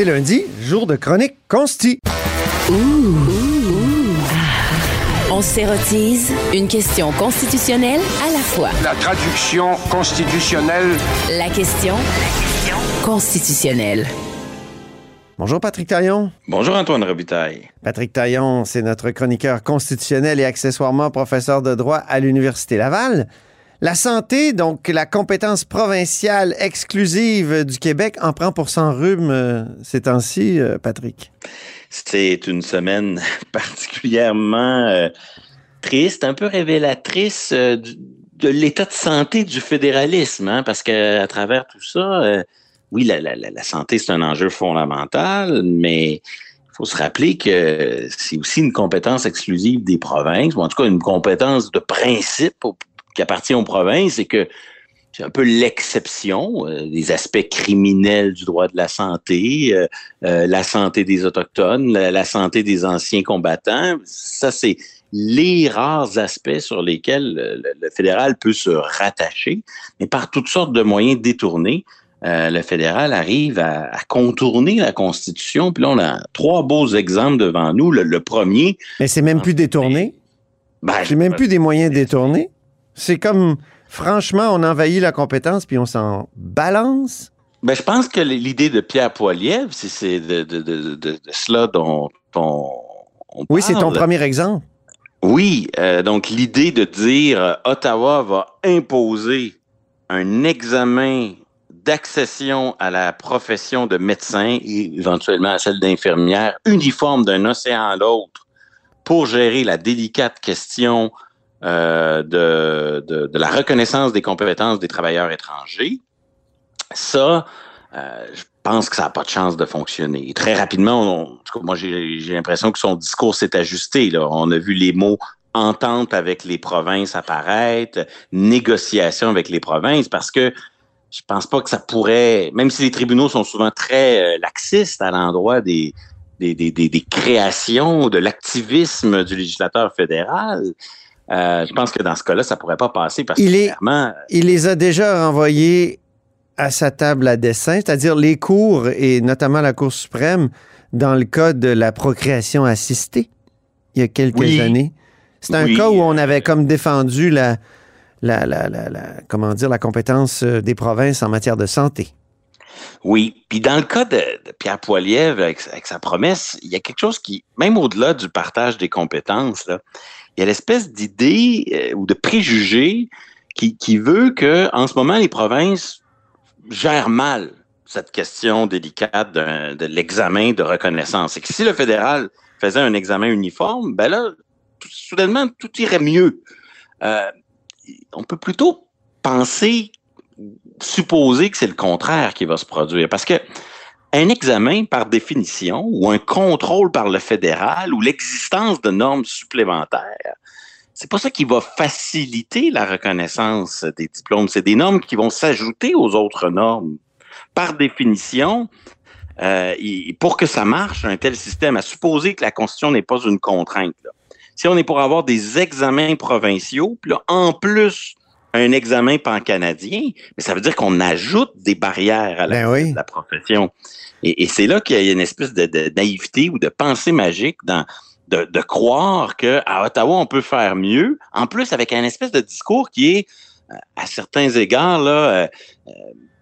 C'est lundi, jour de chronique consti. On s'érotise une question constitutionnelle à la fois. La traduction constitutionnelle. La question constitutionnelle. Bonjour Patrick Taillon. Bonjour Antoine Robitaille. Patrick Taillon, c'est notre chroniqueur constitutionnel et accessoirement professeur de droit à l'Université Laval. La santé, donc la compétence provinciale exclusive du Québec, en prend pour son rhume euh, ces temps-ci, euh, Patrick. C'est une semaine particulièrement euh, triste, un peu révélatrice de l'état de santé du fédéralisme, hein, parce que à travers tout ça, oui, la, santé c'est un enjeu fondamental, mais il faut se rappeler que c'est aussi une compétence exclusive des provinces, ou en tout cas une compétence de principe qui appartient aux provinces, et que c'est un peu l'exception euh, des aspects criminels du droit de la santé, euh, euh, la santé des Autochtones, la, la santé des anciens combattants. Ça, c'est les rares aspects sur lesquels le, le fédéral peut se rattacher, mais par toutes sortes de moyens détournés. euh, le fédéral arrive à, à contourner la Constitution. Puis là, on a trois beaux exemples devant nous. Le, le premier, Mais c'est même plus détourné. ben, C'est même plus des moyens détournés. C'est comme, franchement, on envahit la compétence puis on s'en balance? Ben, je pense que l'idée de Pierre Poilievre, c'est de, de, de, cela dont on, on Oui, c'est ton premier exemple. Oui, euh, donc l'idée de dire euh, Ottawa va imposer un examen d'accession à la profession de médecin et éventuellement à celle d'infirmière uniforme d'un océan à l'autre pour gérer la délicate question euh, de, de, de la reconnaissance des compétences des travailleurs étrangers, ça, euh, je pense que ça n'a pas de chance de fonctionner. Très rapidement, on- en tout cas, moi, j'ai j'ai l'impression que son discours s'est ajusté. Là. On a vu les mots entente avec les provinces apparaître, négociation avec les provinces, parce que je pense pas que ça pourrait, même si les tribunaux sont souvent très euh, laxistes à l'endroit des, des, des, des créations, de l'activisme du législateur fédéral, euh, je pense que dans ce cas-là, ça pourrait pas passer parce Il que est- clairement, Il les a déjà renvoyés à sa table à dessin, c'est-à-dire les cours et notamment la Cour suprême dans le cas de la procréation assistée il y a quelques Oui. années. C'est un Oui. cas où on avait comme défendu la, la, la, la, comment dire, la compétence euh, des provinces en matière de santé. Oui, puis dans le cas de, Pierre Poilievre, avec, sa promesse, il y a quelque chose qui, même au-delà du partage des compétences, il y a l'espèce d'idée euh, ou de préjugé qui, veut que, en ce moment, les provinces gèrent mal cette question délicate de, l'examen de reconnaissance. Et que si le fédéral faisait un examen uniforme, ben là, soudainement, tout irait mieux. Euh, on peut plutôt penser supposer que c'est le contraire qui va se produire. Parce que un examen, par définition, ou un contrôle par le fédéral, ou l'existence de normes supplémentaires, c'est pas ça qui va faciliter la reconnaissance des diplômes. C'est des normes qui vont s'ajouter aux autres normes. Par définition, euh, pour que ça marche, un tel système, à supposer que la Constitution n'est pas une contrainte. Si on est pour avoir des examens provinciaux, puis là, en plus, un examen pan-canadien, mais ça veut dire qu'on ajoute des barrières à la, Ben oui. de la profession. Et, et c'est là qu'il y a une espèce de, de naïveté ou de pensée magique dans de, de croire qu'à Ottawa, on peut faire mieux, en plus avec un espèce de discours qui est, euh, à certains égards, là, euh, euh,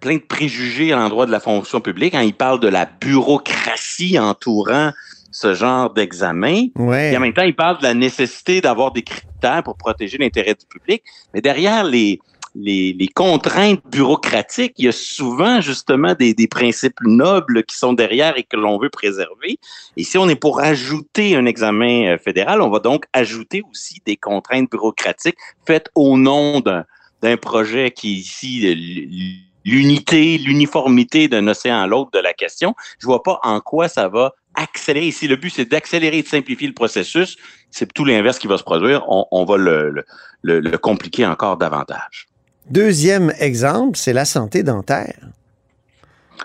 plein de préjugés à l'endroit de la fonction publique. Quand il parle de la bureaucratie entourant ce genre d'examen, Ouais. et en même temps, il parle de la nécessité d'avoir des critères pour protéger l'intérêt du public. Mais derrière les, les, les contraintes bureaucratiques, il y a souvent justement des, des principes nobles qui sont derrière et que l'on veut préserver. Et si on est pour ajouter un examen euh, fédéral, on va donc ajouter aussi des contraintes bureaucratiques faites au nom d'un d'un projet qui est ici l'unité, l'uniformité d'un océan à l'autre de la question. Je vois pas en quoi ça va accélérer. Ici, le but, c'est d'accélérer et de simplifier le processus. C'est tout l'inverse qui va se produire. On, on va le, le- le- le compliquer encore davantage. Deuxième exemple, c'est la santé dentaire.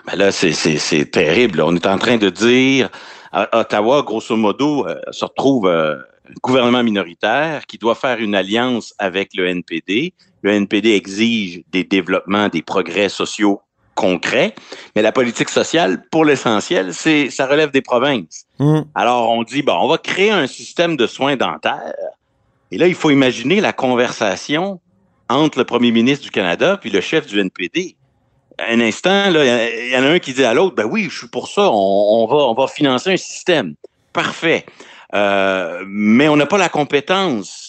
Ben là, c'est terrible. On est en train de dire, à Ottawa, grosso modo, euh, se retrouve euh, un gouvernement minoritaire qui doit faire une alliance avec le NPD. Le NPD exige des développements, des progrès sociaux concret. Mais la politique sociale, pour l'essentiel, c'est ça relève des provinces. Mm. Alors, on dit, bon, on va créer un système de soins dentaires. Et là, il faut imaginer la conversation entre le premier ministre du Canada puis le chef du NPD. Un instant, il y en a un qui dit à l'autre, ben oui, je suis pour ça, on, on va, on va financer un système. Parfait. Euh, mais on n'a pas la compétence.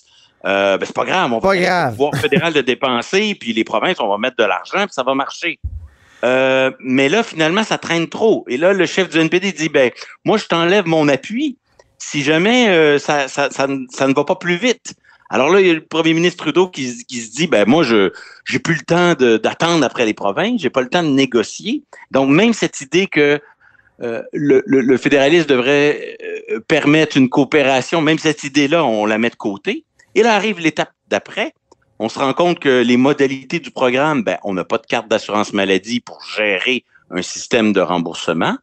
Euh, ben, c'est pas grave, on va grave. le pouvoir fédéral de dépenser, puis les provinces, on va mettre de l'argent, puis ça va marcher. Euh, mais là, finalement, ça traîne trop. Et là, le chef du NPD dit, ben, moi, je t'enlève mon appui si jamais euh, ça, ça, ça, ne- ça ne va pas plus vite. Alors là, il y a le premier ministre Trudeau qui, qui se dit, ben moi, je j'ai plus le temps d'attendre après les provinces, j'ai pas le temps de négocier. Donc, même cette idée que euh, le, le, le fédéralisme devrait euh, permettre une coopération, même cette idée-là, on la met de côté. Et là arrive l'étape d'après. On se rend compte que les modalités du programme, ben, on n'a pas de carte d'assurance maladie pour gérer un système de remboursement.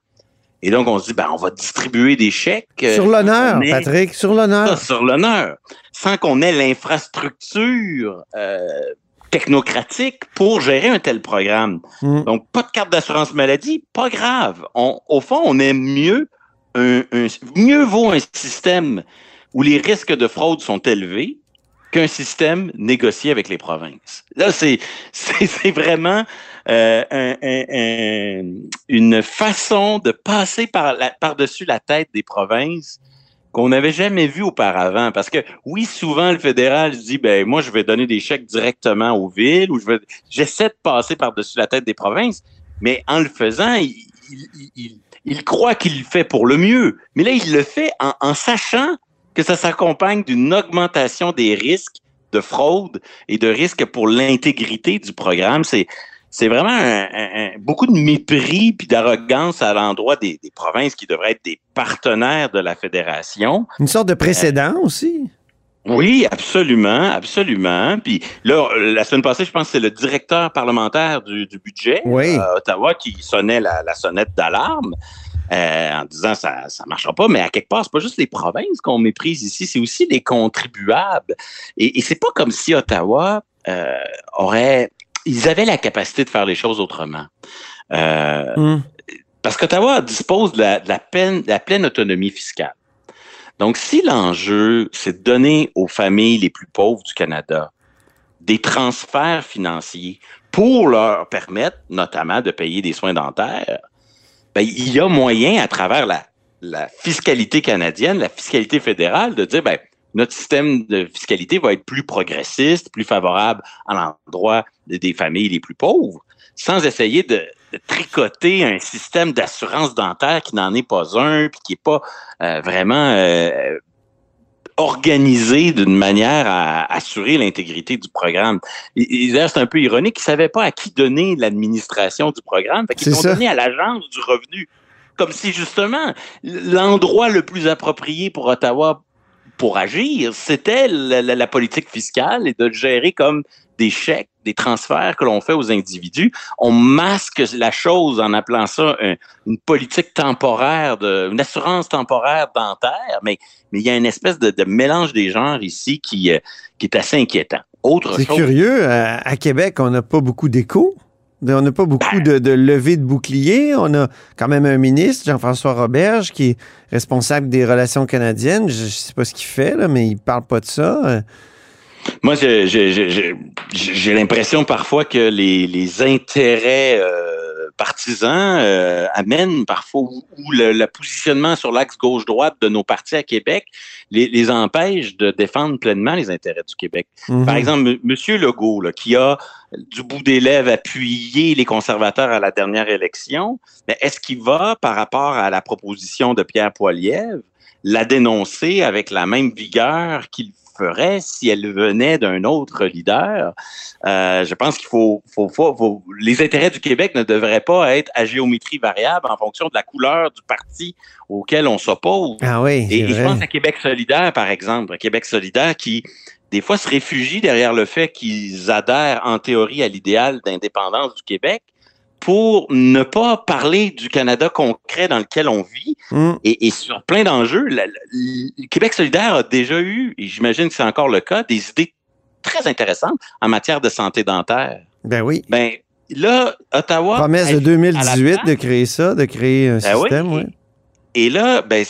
Et donc, on se dit, ben, on va distribuer des chèques. euh, Sur l'honneur, mais- Patrick, sur l'honneur. sur l'honneur, sans qu'on ait l'infrastructure euh, technocratique pour gérer un tel programme. Mm. Donc, pas de carte d'assurance maladie, pas grave. On, au fond, on aime mieux un, un- mieux vaut un système où les risques de fraude sont élevés qu'un système négocié avec les provinces. Là, c'est vraiment euh, un- un- un- une façon de passer par la, par-dessus la tête des provinces qu'on n'avait jamais vu auparavant. Parce que oui, souvent le fédéral dit ben moi je vais donner des chèques directement aux villes ou je j'essaie de passer par-dessus la tête des provinces, mais en le faisant, il, il, il- il croit qu'il le fait pour le mieux. Mais là, il le fait en, en sachant que ça s'accompagne d'une augmentation des risques de fraude et de risques pour l'intégrité du programme. C'est c'est vraiment un- un- un- beaucoup de mépris puis d'arrogance à l'endroit des, des provinces qui devraient être des partenaires de la fédération. Une sorte de précédent aussi. Oui, absolument, absolument. Puis là, la semaine passée, je pense que c'est le directeur parlementaire du, du budget Oui. à Ottawa qui sonnait la, la sonnette d'alarme euh, en disant ça ça marchera pas. Mais à quelque part, c'est pas juste les provinces qu'on méprise ici, c'est aussi les contribuables. Et, et c'est pas comme si Ottawa euh, aurait, ils avaient la capacité de faire les choses autrement. Euh, Mm. parce qu'Ottawa dispose de la, de la peine- de la pleine autonomie fiscale. Donc, si l'enjeu, c'est de donner aux familles les plus pauvres du Canada des transferts financiers pour leur permettre, notamment, de payer des soins dentaires, ben, il y a moyen, à travers la, la fiscalité canadienne, la fiscalité fédérale, de dire, ben, notre système de fiscalité va être plus progressiste, plus favorable à l'endroit des- familles les plus pauvres, sans essayer de, de tricoter un système d'assurance dentaire qui n'en est pas un, puis qui est pas euh, vraiment euh, organisé d'une manière à assurer l'intégrité du programme. C'est un peu ironique, ils ne savaient pas à qui donner l'administration du programme, fait qu'ils l'ont donné à l'Agence du revenu. Comme si justement l'endroit le plus approprié pour Ottawa pour agir, c'était la, la- la politique fiscale et de le gérer comme des chèques, des transferts que l'on fait aux individus. On masque la chose en appelant ça un- une politique temporaire, de, une assurance temporaire dentaire, mais mais il y a une espèce de, de mélange des genres ici qui, euh, qui est assez inquiétant. Autre C'est curieux. À, à Québec, on n'a pas beaucoup d'écho. On n'a pas beaucoup Ben. de, levée de bouclier. On a quand même un ministre, Jean-François Roberge, qui est responsable des relations canadiennes. Je ne sais pas ce qu'il fait, là, mais il parle pas de ça. Moi, j'ai l'impression parfois que les, les intérêts euh, partisans euh, amènent parfois ou, le, le positionnement sur l'axe gauche-droite de nos partis à Québec les, les empêche de défendre pleinement les intérêts du Québec. mhm. Par exemple, M. Legault, là, qui a du bout des lèvres appuyé les conservateurs à la dernière élection, mais est-ce qu'il va, par rapport à la proposition de Pierre Poilievre, la dénoncer avec la même vigueur qu'il ferait si elle venait d'un autre leader? Euh, je pense qu'il faut, faut, faut- faut- les intérêts du Québec ne devraient pas être à géométrie variable en fonction de la couleur du parti auquel on s'oppose. Ah oui, Et, et je pense à Québec solidaire, par exemple. Québec solidaire qui, des fois, se réfugie derrière le fait qu'ils adhèrent en théorie à l'idéal d'indépendance du Québec pour ne pas parler du Canada concret dans lequel on vit. Mm. Et, et sur plein d'enjeux, le Québec solidaire a déjà eu, et j'imagine que c'est encore le cas, des idées très intéressantes en matière de santé dentaire. Ben oui. Ben, là, Ottawa. Promesse de agit à la 2018 place. de créer ça, de créer un Ben système, oui. Et là, ben,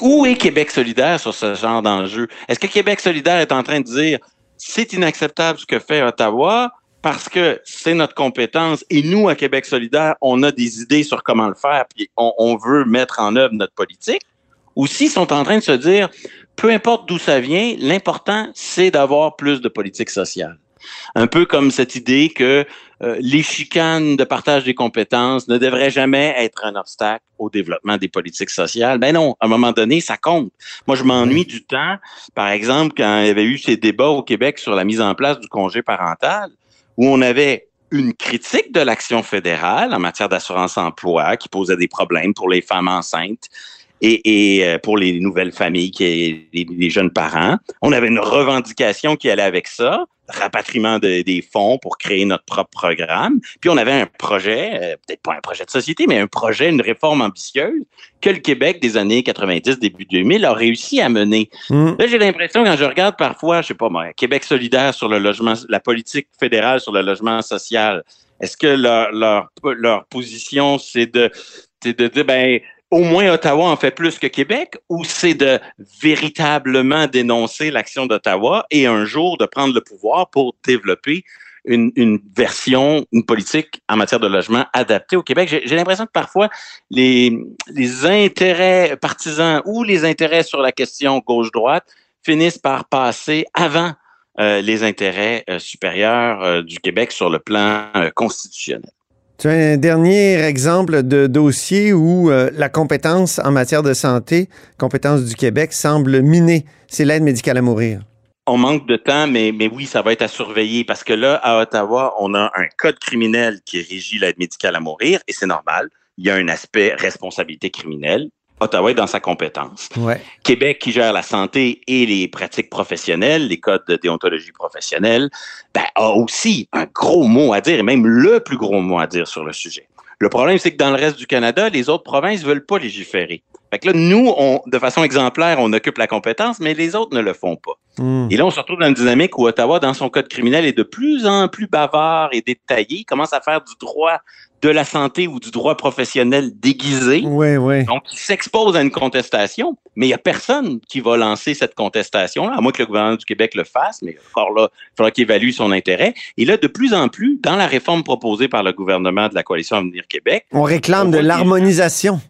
où est Québec solidaire sur ce genre d'enjeu? Est-ce que Québec solidaire est en train de dire c'est inacceptable ce que fait Ottawa parce que c'est notre compétence et nous, à Québec solidaire, on a des idées sur comment le faire puis on, on veut mettre en œuvre notre politique? Ou s'ils sont en train de se dire peu importe d'où ça vient, l'important, c'est d'avoir plus de politique sociale. Un peu comme cette idée que euh, les chicanes de partage des compétences ne devraient jamais être un obstacle au développement des politiques sociales. Ben non, à un moment donné, ça compte. Moi, je m'ennuie du temps, par exemple, quand il y avait eu ces débats au Québec sur la mise en place du congé parental, où on avait une critique de l'action fédérale en matière d'assurance-emploi qui posait des problèmes pour les femmes enceintes et, et euh, pour les nouvelles familles, qui, les, les jeunes parents. On avait une revendication qui allait avec ça, rapatriement de- des fonds pour créer notre propre programme. Puis on avait un projet, euh, peut-être pas un projet de société, mais un projet, une réforme ambitieuse que le Québec des années 90, début 2000 a réussi à mener. Hum. Là, j'ai l'impression, quand je regarde parfois, je sais pas moi, Québec solidaire sur le logement, la politique fédérale sur le logement social, est-ce que leur, leur, leur position, c'est de, c'est de dire, ben, au moins Ottawa en fait plus que Québec, ou c'est de véritablement dénoncer l'action d'Ottawa et un jour de prendre le pouvoir pour développer une, version, une politique en matière de logement adaptée au Québec? J'ai l'impression que parfois les, intérêts partisans ou les intérêts sur la question gauche-droite finissent par passer avant euh, les intérêts euh, supérieurs euh, du Québec sur le plan constitutionnel. Tu as un dernier exemple de dossier où euh, la compétence en matière de santé, compétence du Québec, semble minée. C'est l'aide médicale à mourir. On manque de temps, mais, mais oui, ça va être à surveiller parce que là, à Ottawa, on a un code criminel qui régit l'aide médicale à mourir et c'est normal. Il y a un aspect responsabilité criminelle. Ottawa est dans sa compétence. Ouais. Québec qui gère la santé et les pratiques professionnelles, les codes de déontologie professionnelle, ben, a aussi un gros mot à dire, et même le plus gros mot à dire sur le sujet. Le problème, c'est que dans le reste du Canada, les autres provinces veulent pas légiférer. Fait que là, nous, on, de façon exemplaire, on occupe la compétence, mais les autres ne le font pas. Hum. Et là, on se retrouve dans une dynamique où Ottawa, dans son code criminel, est de plus en plus bavard et détaillé, Il commence à faire du droit de la santé ou du droit professionnel déguisé. Oui, oui. Donc, il s'expose à une contestation, mais il n'y a personne qui va lancer cette contestation-là, à moins que le gouvernement du Québec le fasse, mais encore là, il faudra qu'il évalue son intérêt. Et là, de plus en plus, dans la réforme proposée par le gouvernement de la Coalition Avenir Québec, On réclame On de l'harmonisation.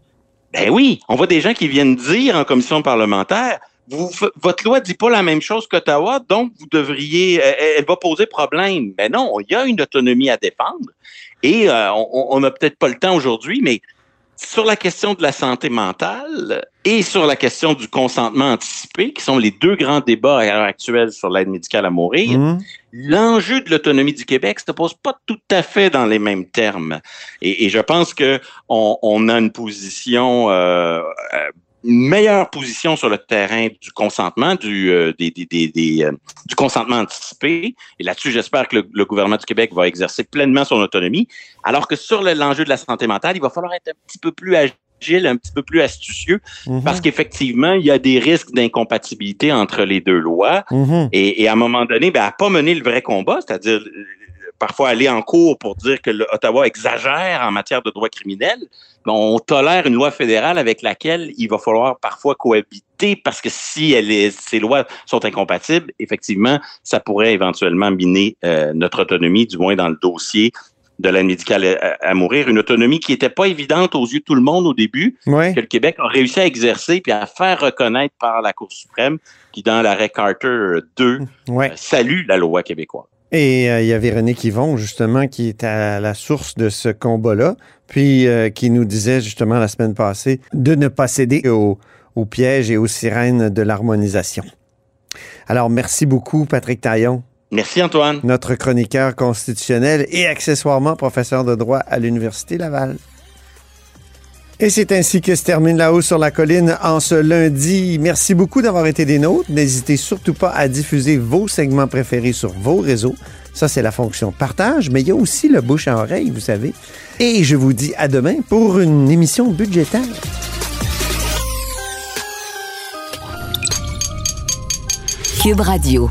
ben oui, on voit des gens qui viennent dire en commission parlementaire, vous, votre loi dit pas la même chose qu'Ottawa, donc vous devriez, elle, elle va poser problème. Ben non, il y a une autonomie à défendre et euh, on n'a peut-être pas le temps aujourd'hui, mais sur la question de la santé mentale et sur la question du consentement anticipé, qui sont les deux grands débats à l'heure actuelle sur l'aide médicale à mourir, Hum. l'enjeu de l'autonomie du Québec se pose pas tout à fait dans les mêmes termes. Et, et je pense que on, on a une position, euh, euh, une meilleure position sur le terrain du consentement, du, euh, des, des, des, euh, du consentement anticipé. Et là-dessus, j'espère que le, le gouvernement du Québec va exercer pleinement son autonomie. Alors que sur le- l'enjeu de la santé mentale, il va falloir être un petit peu plus agile, un petit peu plus astucieux, Mhm. parce qu'effectivement, il y a des risques d'incompatibilité entre les deux lois. Mhm. Et, et à un moment donné, ben, à pas mener le vrai combat, c'est-à-dire parfois aller en cours pour dire que Ottawa exagère en matière de droit criminel, on tolère une loi fédérale avec laquelle il va falloir parfois cohabiter parce que si elle est, ces lois sont incompatibles, effectivement, ça pourrait éventuellement miner euh, notre autonomie, du moins dans le dossier de l'aide médicale à, à mourir, une autonomie qui n'était pas évidente aux yeux de tout le monde au début, que le Québec a réussi à exercer puis à faire reconnaître par la Cour suprême, qui dans l'arrêt Carter 2 Ouais. euh, salue la loi québécoise. Et euh, il y a Véronique Yvon, justement, qui est à la source de ce combat-là, puis euh, qui nous disait justement la semaine passée de ne pas céder au, au piège et aux sirènes de l'harmonisation. Alors, merci beaucoup, Patrick Taillon, Merci Antoine. notre chroniqueur constitutionnel et accessoirement professeur de droit à l'Université Laval. Et c'est ainsi que se termine La Haut sur la colline en ce lundi. Merci beaucoup d'avoir été des nôtres. N'hésitez surtout pas à diffuser vos segments préférés sur vos réseaux. Ça, c'est la fonction partage, mais il y a aussi le bouche à oreille, vous savez. Et je vous dis à demain pour une émission budgétaire. Cube Radio.